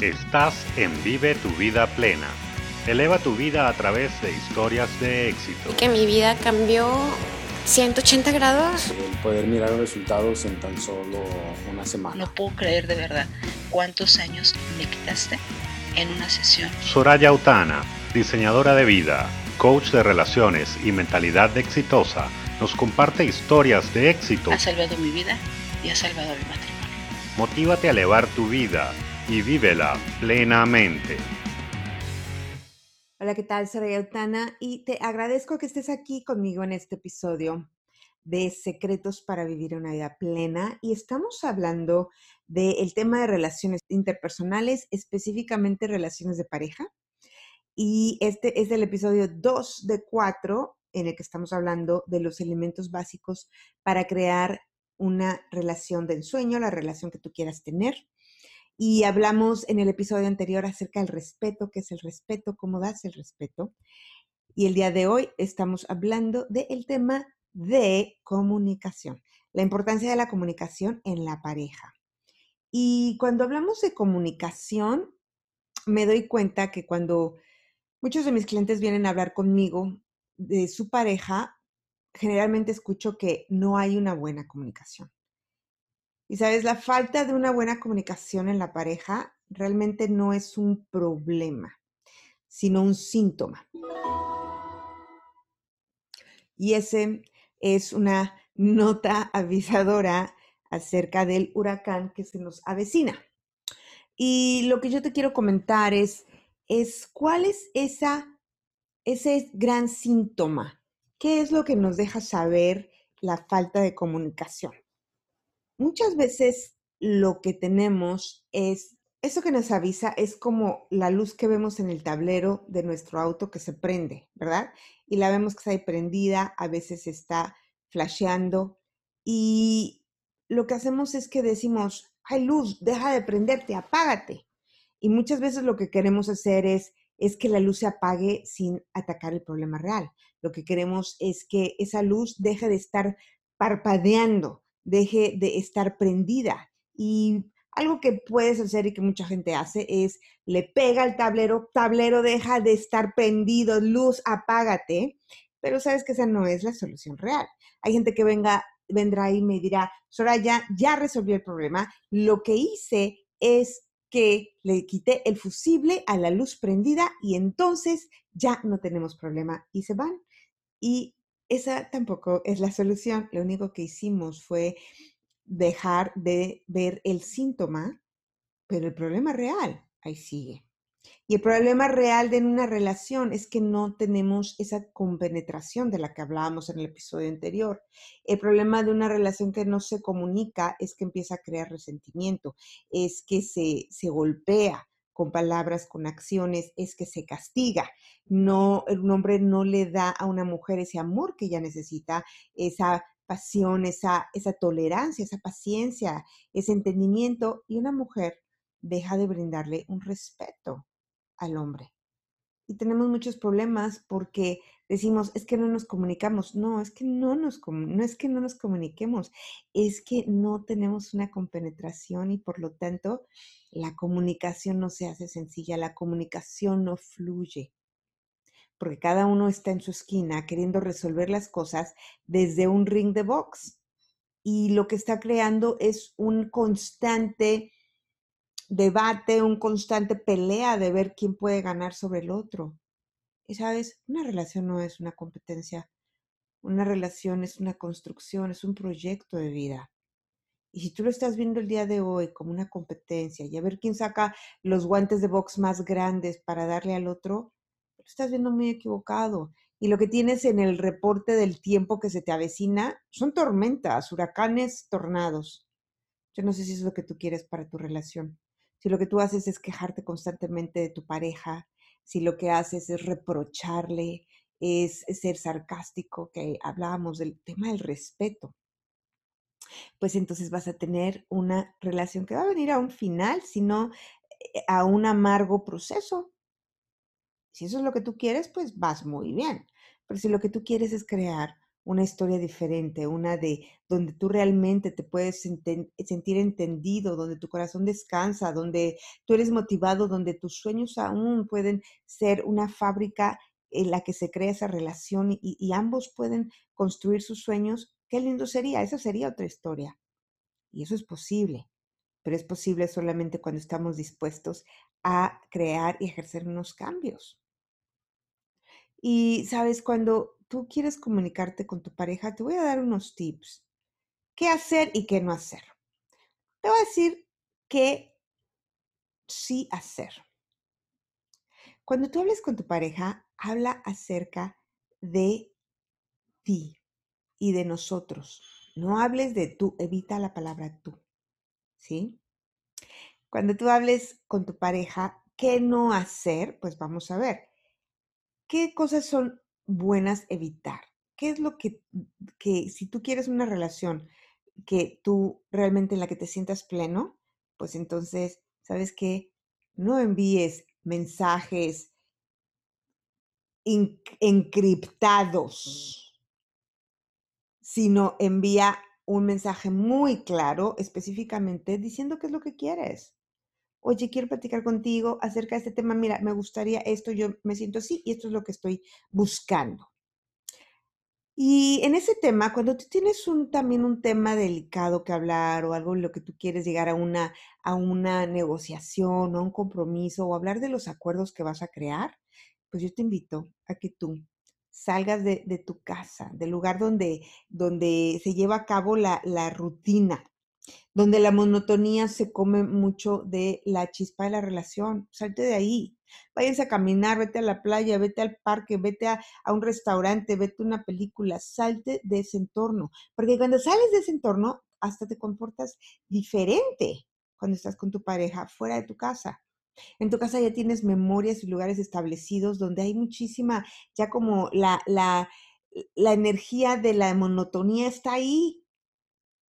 Estás en Vive tu vida plena. Eleva tu vida a través de historias de éxito. Que mi vida cambió 180 grados. El poder mirar los resultados en tan solo una semana. No puedo creer de verdad cuántos años me quitaste en una sesión. Soraya Autana, diseñadora de vida, coach de relaciones y mentalidad exitosa, nos comparte historias de éxito. Ha salvado mi vida y ha salvado mi matrimonio. Motívate a elevar tu vida y vívela plenamente. Hola, ¿qué tal? Soy Autana y te agradezco que estés aquí conmigo en este episodio de Secretos para Vivir una Vida Plena y estamos hablando del tema de relaciones interpersonales, específicamente relaciones de pareja. Y este es el episodio 2 de 4 en el que estamos hablando de los elementos básicos para crear una relación de ensueño, la relación que tú quieras tener. Y hablamos en el episodio anterior acerca del respeto, qué es el respeto, cómo das el respeto. Y el día de hoy estamos hablando del tema de comunicación, la importancia de la comunicación en la pareja. Y cuando hablamos de comunicación, me doy cuenta que cuando muchos de mis clientes vienen a hablar conmigo de su pareja, generalmente escucho que no hay una buena comunicación. Y sabes, la falta de una buena comunicación en la pareja realmente no es un problema, sino un síntoma. Y ese es una nota avisadora acerca del huracán que se nos avecina. Y lo que yo te quiero comentar es, es cuál es esa, ese gran síntoma. ¿Qué es lo que nos deja saber la falta de comunicación? Muchas veces lo que tenemos es, eso que nos avisa es como la luz que vemos en el tablero de nuestro auto que se prende, ¿verdad? Y la vemos que está ahí prendida, a veces está flasheando y lo que hacemos es que decimos, hay luz, deja de prenderte, apágate. Y muchas veces lo que queremos hacer es, es que la luz se apague sin atacar el problema real. Lo que queremos es que esa luz deje de estar parpadeando, deje de estar prendida. Y algo que puedes hacer y que mucha gente hace es le pega al tablero, tablero deja de estar prendido, luz, apágate, pero sabes que esa no es la solución real. Hay gente que venga, vendrá y me dirá, Soraya, ya resolví el problema, lo que hice es que le quité el fusible a la luz prendida y entonces ya no tenemos problema y se van. Y esa tampoco es la solución. Lo único que hicimos fue dejar de ver el síntoma, pero el problema real ahí sigue. Y el problema real de una relación es que no tenemos esa compenetración de la que hablábamos en el episodio anterior. El problema de una relación que no se comunica es que empieza a crear resentimiento, es que se, se golpea, con palabras, con acciones, es que se castiga. No, un hombre no le da a una mujer ese amor que ella necesita, esa pasión, esa, esa tolerancia, esa paciencia, ese entendimiento, y una mujer deja de brindarle un respeto al hombre. Y tenemos muchos problemas porque decimos, es que no nos comunicamos. No, es que no nos no es que no nos comuniquemos, es que no tenemos una compenetración y por lo tanto la comunicación no se hace sencilla, la comunicación no fluye. Porque cada uno está en su esquina queriendo resolver las cosas desde un ring de box. Y lo que está creando es un constante debate, un constante pelea de ver quién puede ganar sobre el otro. Y sabes, una relación no es una competencia, una relación es una construcción, es un proyecto de vida. Y si tú lo estás viendo el día de hoy como una competencia y a ver quién saca los guantes de box más grandes para darle al otro, lo estás viendo muy equivocado. Y lo que tienes en el reporte del tiempo que se te avecina son tormentas, huracanes, tornados. Yo no sé si es lo que tú quieres para tu relación. Si lo que tú haces es quejarte constantemente de tu pareja, si lo que haces es reprocharle, es, ser sarcástico, que hablábamos del tema del respeto, pues entonces vas a tener una relación que va a venir a un final, sino eh, a un amargo proceso. Si eso es lo que tú quieres, pues vas muy bien. Pero si lo que tú quieres es crear una historia diferente, una de donde tú realmente te puedes sentir entendido, donde tu corazón descansa, donde tú eres motivado, donde tus sueños aún pueden ser una fábrica en la que se crea esa relación y, y ambos pueden construir sus sueños, qué lindo sería, esa sería otra historia. Y eso es posible, pero es posible solamente cuando estamos dispuestos a crear y ejercer unos cambios. Y sabes, cuando tú quieres comunicarte con tu pareja, te voy a dar unos tips. ¿Qué hacer y qué no hacer? Te voy a decir qué sí hacer. Cuando tú hables con tu pareja, habla acerca de ti y de nosotros. No hables de tú, evita la palabra tú. ¿Sí? Cuando tú hables con tu pareja, ¿qué no hacer? Pues vamos a ver. ¿Qué cosas son buenas evitar? ¿Qué es lo que, que si tú quieres una relación que tú realmente en la que te sientas pleno, pues entonces, ¿sabes qué? No envíes mensajes encriptados, sino envía un mensaje muy claro, específicamente diciendo qué es lo que quieres oye, quiero platicar contigo acerca de este tema, mira, me gustaría esto, yo me siento así y esto es lo que estoy buscando. Y en ese tema, cuando tú tienes un, también un tema delicado que hablar o algo en lo que tú quieres llegar a una, a una negociación o a un compromiso o hablar de los acuerdos que vas a crear, pues yo te invito a que tú salgas de, tu casa, del lugar donde, donde se lleva a cabo la, la rutina, donde la monotonía se come mucho de la chispa de la relación. Salte de ahí. Váyanse a caminar, vete a la playa, vete al parque, vete a, un restaurante, vete a una película. Salte de ese entorno. Porque cuando sales de ese entorno, hasta te comportas diferente cuando estás con tu pareja fuera de tu casa. En tu casa ya tienes memorias y lugares establecidos donde hay muchísima, ya como la, la, la energía de la monotonía está ahí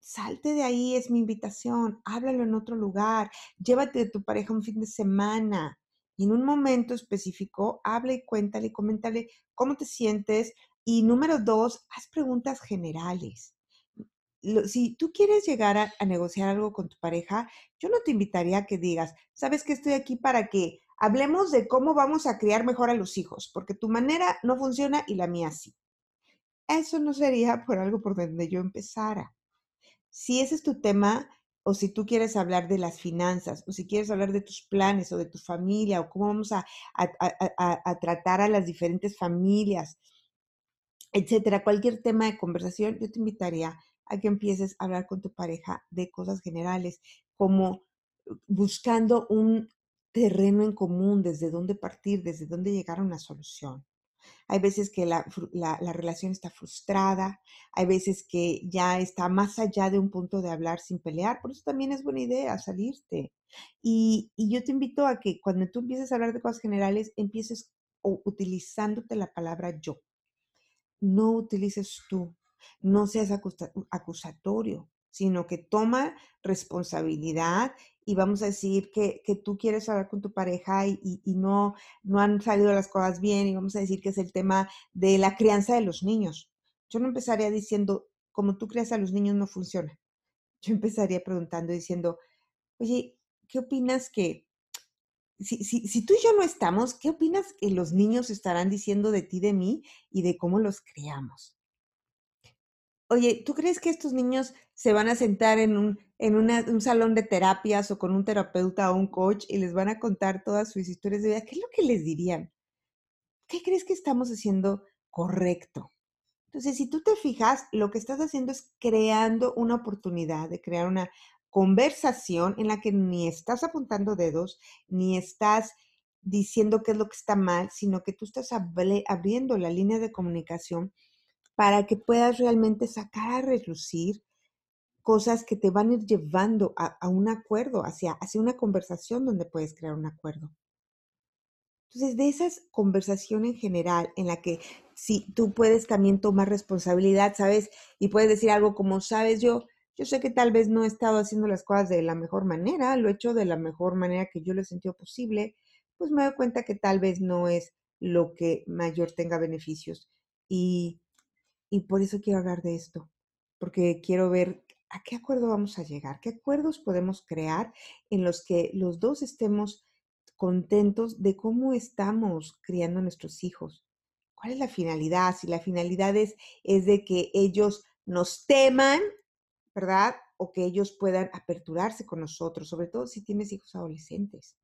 Salte de ahí, es mi invitación. Háblalo en otro lugar. Llévate de tu pareja un fin de semana. Y en un momento específico, habla y cuéntale coméntale cómo te sientes. Y número dos, haz preguntas generales. si tú quieres llegar a, a, negociar algo con tu pareja, yo no te invitaría a que digas, sabes que estoy aquí para que hablemos de cómo vamos a criar mejor a los hijos, porque tu manera no funciona y la mía sí. Eso no sería por algo por donde yo empezara si ese es tu tema o si tú quieres hablar de las finanzas o si quieres hablar de tus planes o de tu familia o cómo vamos a, tratar a las diferentes familias, etcétera, cualquier tema de conversación, yo te invitaría a que empieces a hablar con tu pareja de cosas generales, como buscando un terreno en común, desde dónde partir, desde dónde llegar a una solución. Hay veces que la, relación está frustrada, hay veces que ya está más allá de un punto de hablar sin pelear, por eso también es buena idea salirte. Y, y yo te invito a que cuando tú empieces a hablar de cosas generales, empieces utilizándote la palabra yo. No utilices tú, no seas acusatorio, sino que toma responsabilidad y vamos a decir que, tú quieres hablar con tu pareja y, no, no han salido las cosas bien y vamos a decir que es el tema de la crianza de los niños. Yo no empezaría diciendo, como tú creas a los niños no funciona. Yo empezaría preguntando, diciendo, oye, ¿qué opinas que, si, si, si tú y yo no estamos, ¿qué opinas que los niños estarán diciendo de ti, de mí y de cómo los criamos? Oye, ¿tú crees que estos niños se van a sentar en un, en un salón de terapias o con un terapeuta o un coach y les van a contar todas sus historias de vida? ¿Qué es lo que les dirían? ¿Qué crees que estamos haciendo correcto? Entonces, si tú te fijas, lo que estás haciendo es creando una oportunidad de crear una conversación en la que ni estás apuntando dedos, ni estás diciendo qué es lo que está mal, sino que tú estás abriendo la línea de comunicación para que puedas realmente sacar a relucir cosas que te van a ir llevando a, un acuerdo, hacia, hacia una conversación donde puedes crear un acuerdo. Entonces, de esas conversación en general, en la que si tú puedes también tomar responsabilidad, ¿sabes? Y puedes decir algo como, sabes, yo, yo sé que tal vez no he estado haciendo las cosas de la mejor manera, lo he hecho de la mejor manera que yo lo he sentido posible, pues me doy cuenta que tal vez no es lo que mayor tenga beneficios. Y Y por eso quiero hablar de esto, porque quiero ver a qué acuerdo vamos a llegar, qué acuerdos podemos crear en los que los dos estemos contentos de cómo estamos criando nuestros hijos. ¿Cuál es la finalidad? Si la finalidad es, es de que ellos nos teman, ¿verdad? O que ellos puedan aperturarse con nosotros, sobre todo si tienes hijos adolescentes.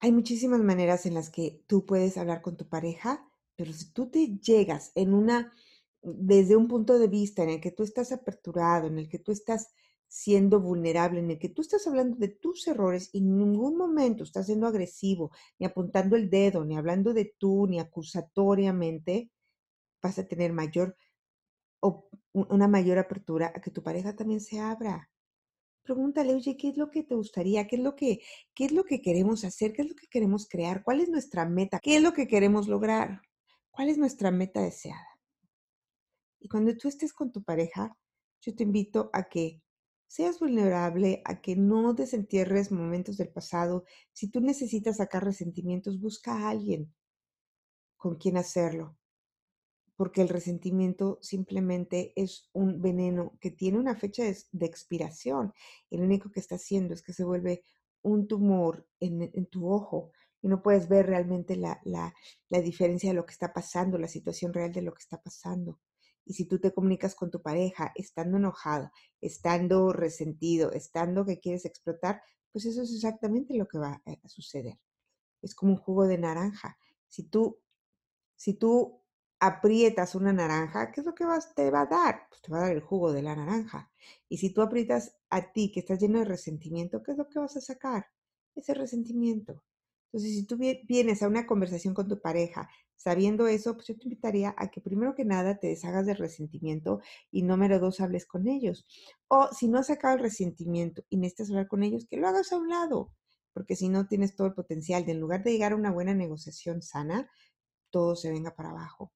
Hay muchísimas maneras en las que tú puedes hablar con tu pareja, pero si tú te llegas en una, desde un punto de vista en el que tú estás aperturado, en el que tú estás siendo vulnerable, en el que tú estás hablando de tus errores y en ningún momento estás siendo agresivo, ni apuntando el dedo, ni hablando de tú, ni acusatoriamente, vas a tener mayor o una mayor apertura a que tu pareja también se abra. Pregúntale, oye, ¿qué es lo que te gustaría? ¿Qué es lo que, qué es lo que queremos hacer? ¿Qué es lo que queremos crear? ¿Cuál es nuestra meta? ¿Qué es lo que queremos lograr? ¿Cuál es nuestra meta deseada? Y cuando tú estés con tu pareja, yo te invito a que seas vulnerable, a que no desentierres momentos del pasado. Si tú necesitas sacar resentimientos, busca a alguien con quien hacerlo porque el resentimiento simplemente es un veneno que tiene una fecha de, expiración. Y lo único que está haciendo es que se vuelve un tumor en, tu ojo y no puedes ver realmente la, la, la, diferencia de lo que está pasando, la situación real de lo que está pasando. Y si tú te comunicas con tu pareja estando enojado, estando resentido, estando que quieres explotar, pues eso es exactamente lo que va a suceder. Es como un jugo de naranja. Si tú, si tú aprietas una naranja, ¿qué es lo que vas, te va a dar? Pues te va a dar el jugo de la naranja. Y si tú aprietas a ti, que estás lleno de resentimiento, ¿qué es lo que vas a sacar? Ese resentimiento. Entonces, si tú vienes a una conversación con tu pareja sabiendo eso, pues yo te invitaría a que primero que nada te deshagas del resentimiento y número dos, hables con ellos. O si no has sacado el resentimiento y necesitas hablar con ellos, que lo hagas a un lado, porque si no tienes todo el potencial de en lugar de llegar a una buena negociación sana, todo se venga para abajo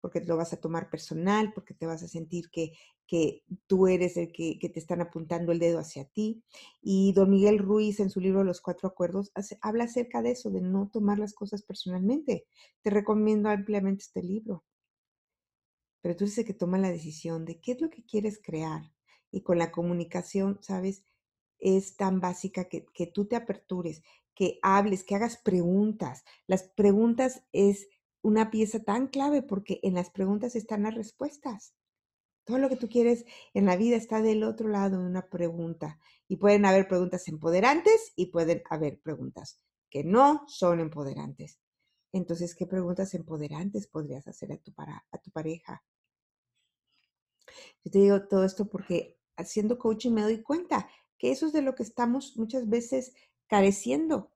porque lo vas a tomar personal, porque te vas a sentir que, que tú eres el que, que, te están apuntando el dedo hacia ti. Y don Miguel Ruiz en su libro Los Cuatro Acuerdos habla acerca de eso, de no tomar las cosas personalmente. Te recomiendo ampliamente este libro. Pero tú eres el que toma la decisión de qué es lo que quieres crear. Y con la comunicación, ¿sabes? Es tan básica que, que tú te apertures, que hables, que hagas preguntas. Las preguntas es una pieza tan clave porque en las preguntas están las respuestas. Todo lo que tú quieres en la vida está del otro lado de una pregunta. Y pueden haber preguntas empoderantes y pueden haber preguntas que no son empoderantes. Entonces, ¿qué preguntas empoderantes podrías hacer a tu, para, a tu pareja? Yo te digo todo esto porque haciendo coaching me doy cuenta que eso es de lo que estamos muchas veces careciendo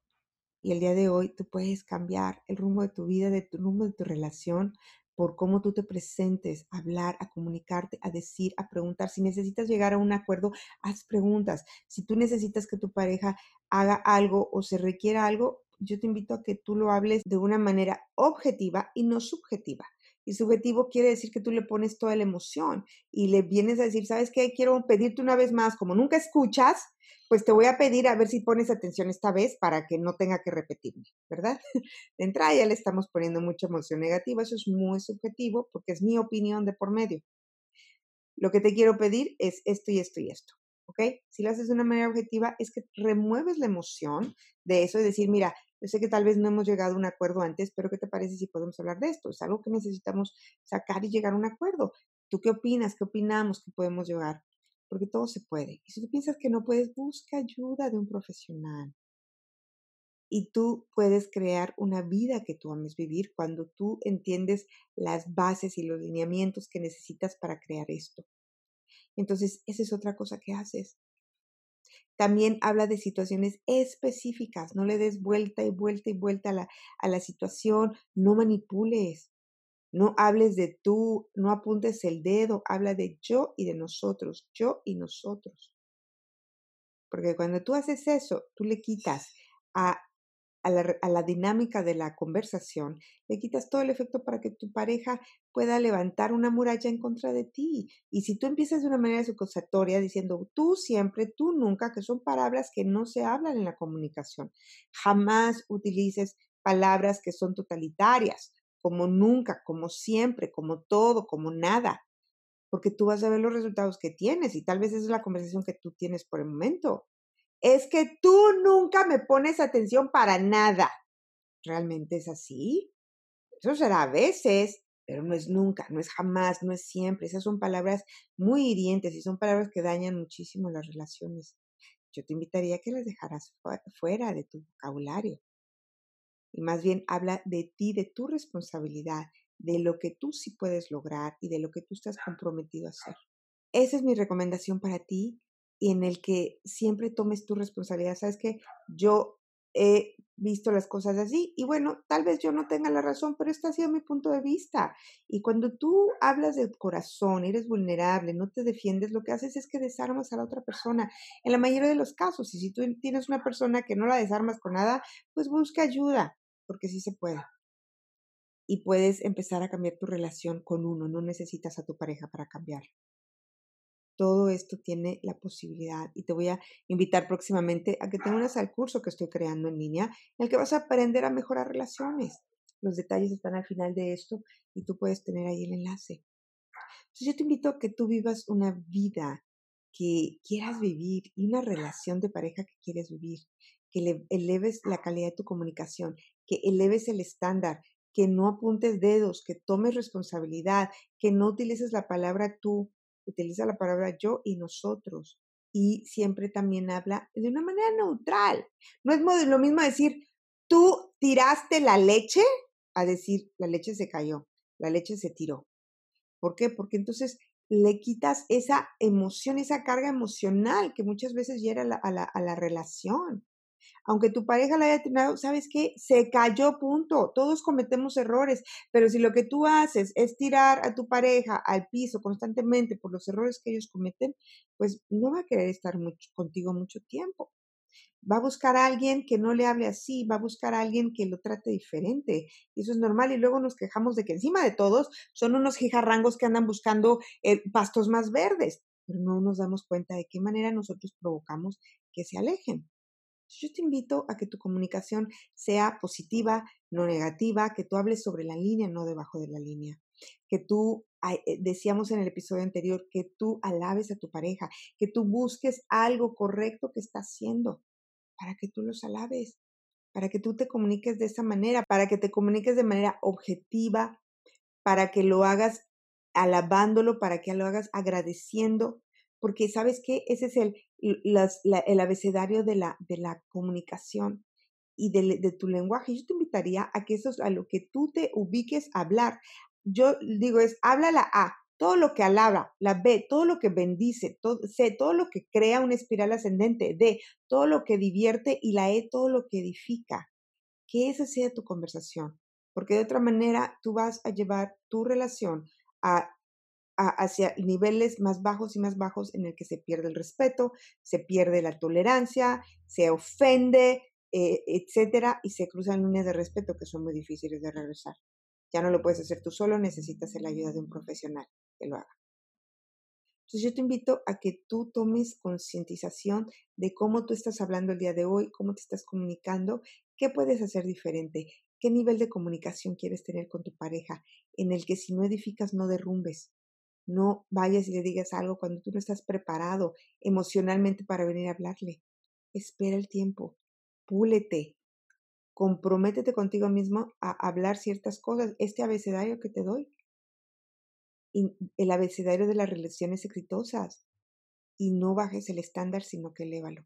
y el día de hoy tú puedes cambiar el rumbo de tu vida, de tu rumbo de tu relación, por cómo tú te presentes, a hablar, a comunicarte, a decir, a preguntar. Si necesitas llegar a un acuerdo, haz preguntas. Si tú necesitas que tu pareja haga algo o se requiera algo, yo te invito a que tú lo hables de una manera objetiva y no subjetiva. Y subjetivo quiere decir que tú le pones toda la emoción y le vienes a decir, ¿sabes qué? Quiero pedirte una vez más, como nunca escuchas, pues te voy a pedir a ver si pones atención esta vez para que no tenga que repetirme, ¿verdad? De entrada ya le estamos poniendo mucha emoción negativa, eso es muy subjetivo porque es mi opinión de por medio. Lo que te quiero pedir es esto y esto y esto, ¿ok? Si lo haces de una manera objetiva, es que remueves la emoción de eso y decir, mira, yo sé que tal vez no hemos llegado a un acuerdo antes, pero ¿qué te parece si podemos hablar de esto? Es algo que necesitamos sacar y llegar a un acuerdo. ¿Tú qué opinas? ¿Qué opinamos que podemos llegar? porque todo se puede. Y si tú piensas que no puedes, busca ayuda de un profesional. Y tú puedes crear una vida que tú ames vivir cuando tú entiendes las bases y los lineamientos que necesitas para crear esto. Entonces, esa es otra cosa que haces. También habla de situaciones específicas, no le des vuelta y vuelta y vuelta a la, a la situación, no manipules. No hables de tú, no apuntes el dedo, habla de yo y de nosotros, yo y nosotros. Porque cuando tú haces eso, tú le quitas a, a, la, dinámica de la conversación, le quitas todo el efecto para que tu pareja pueda levantar una muralla en contra de ti. Y si tú empiezas de una manera sucosatoria diciendo tú siempre, tú nunca, que son palabras que no se hablan en la comunicación, jamás utilices palabras que son totalitarias como nunca, como siempre, como todo, como nada, porque tú vas a ver los resultados que tienes y tal vez esa es la conversación que tú tienes por el momento. Es que tú nunca me pones atención para nada. ¿Realmente es así? Eso será a veces, pero no es nunca, no es jamás, no es siempre. Esas son palabras muy hirientes y son palabras que dañan muchísimo las relaciones. Yo te invitaría a que las dejaras fuera de tu vocabulario. Y más bien habla de ti, de tu responsabilidad, de lo que tú sí puedes lograr y de lo que tú estás comprometido a hacer. Esa es mi recomendación para ti y en el que siempre tomes tu responsabilidad. Sabes que yo he visto las cosas así y bueno, tal vez yo no tenga la razón, pero este ha sido mi punto de vista. Y cuando tú hablas de corazón, eres vulnerable, no te defiendes, lo que haces es que desarmas a la otra persona. En la mayoría de los casos, y si tú tienes una persona que no la desarmas con nada, pues busca ayuda, porque sí se puede. Y puedes empezar a cambiar tu relación con uno, no necesitas a tu pareja para cambiarlo todo esto tiene la posibilidad y te voy a invitar próximamente a que te unas al curso que estoy creando en línea, en el que vas a aprender a mejorar relaciones. Los detalles están al final de esto y tú puedes tener ahí el enlace. Entonces yo te invito a que tú vivas una vida que quieras vivir y una relación de pareja que quieres vivir, que eleves la calidad de tu comunicación, que eleves el estándar, que no apuntes dedos, que tomes responsabilidad, que no utilices la palabra tú utiliza la palabra yo y nosotros. Y siempre también habla de una manera neutral. No es lo mismo decir, tú tiraste la leche, a decir, la leche se cayó, la leche se tiró. ¿Por qué? Porque entonces le quitas esa emoción, esa carga emocional que muchas veces llega a la, a la relación aunque tu pareja la haya tenido, ¿sabes qué? Se cayó, punto. Todos cometemos errores, pero si lo que tú haces es tirar a tu pareja al piso constantemente por los errores que ellos cometen, pues no va a querer estar mucho, contigo mucho tiempo. Va a buscar a alguien que no le hable así, va a buscar a alguien que lo trate diferente. Y eso es normal. Y luego nos quejamos de que encima de todos son unos jijarrangos que andan buscando eh, pastos más verdes, pero no nos damos cuenta de qué manera nosotros provocamos que se alejen. Yo te invito a que tu comunicación sea positiva, no negativa, que tú hables sobre la línea, no debajo de la línea. Que tú, eh, decíamos en el episodio anterior, que tú alabes a tu pareja, que tú busques algo correcto que está haciendo para que tú los alabes, para que tú te comuniques de esa manera, para que te comuniques de manera objetiva, para que lo hagas alabándolo, para que lo hagas agradeciendo, porque sabes que ese es el, el abecedario de la, de la comunicación y de, de, tu lenguaje. Yo te invitaría a que eso es a lo que tú te ubiques a hablar. Yo digo es, habla la A, todo lo que alaba, la B, todo lo que bendice, todo, C, todo lo que crea una espiral ascendente, D, todo lo que divierte y la E, todo lo que edifica. Que esa sea tu conversación, porque de otra manera tú vas a llevar tu relación a hacia niveles más bajos y más bajos en el que se pierde el respeto, se pierde la tolerancia, se ofende, eh, etcétera, y se cruzan líneas de respeto que son muy difíciles de regresar. Ya no lo puedes hacer tú solo, necesitas la ayuda de un profesional que lo haga. Entonces yo te invito a que tú tomes concientización de cómo tú estás hablando el día de hoy, cómo te estás comunicando, qué puedes hacer diferente, qué nivel de comunicación quieres tener con tu pareja, en el que si no edificas no derrumbes, no vayas y le digas algo cuando tú no estás preparado emocionalmente para venir a hablarle. Espera el tiempo, púlete, comprométete contigo mismo a hablar ciertas cosas. Este abecedario que te doy, el abecedario de las relaciones exitosas, y no bajes el estándar, sino que elévalo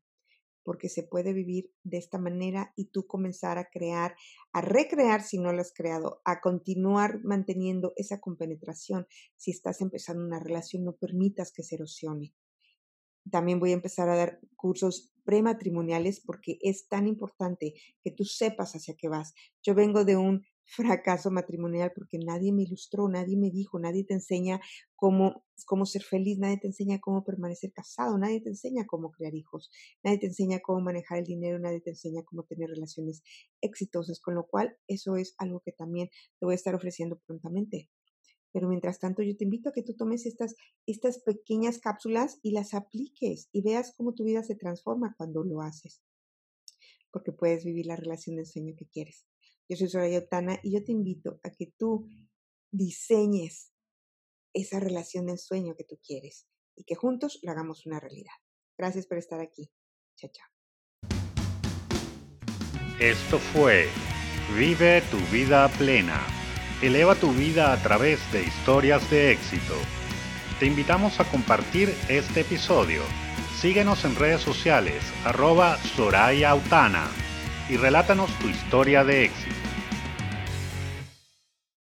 porque se puede vivir de esta manera y tú comenzar a crear, a recrear si no lo has creado, a continuar manteniendo esa compenetración. Si estás empezando una relación, no permitas que se erosione. También voy a empezar a dar cursos prematrimoniales porque es tan importante que tú sepas hacia qué vas. Yo vengo de un fracaso matrimonial porque nadie me ilustró, nadie me dijo, nadie te enseña cómo, cómo ser feliz, nadie te enseña cómo permanecer casado, nadie te enseña cómo crear hijos, nadie te enseña cómo manejar el dinero, nadie te enseña cómo tener relaciones exitosas, con lo cual eso es algo que también te voy a estar ofreciendo prontamente. Pero mientras tanto, yo te invito a que tú tomes estas, estas pequeñas cápsulas y las apliques y veas cómo tu vida se transforma cuando lo haces. Porque puedes vivir la relación de sueño que quieres. Yo soy Soraya Otana y yo te invito a que tú diseñes esa relación de ensueño que tú quieres y que juntos lo hagamos una realidad. Gracias por estar aquí. Chao, chao. Esto fue Vive tu vida plena. Eleva tu vida a través de historias de éxito. Te invitamos a compartir este episodio. Síguenos en redes sociales, arroba Soraya Autana, y relátanos tu historia de éxito.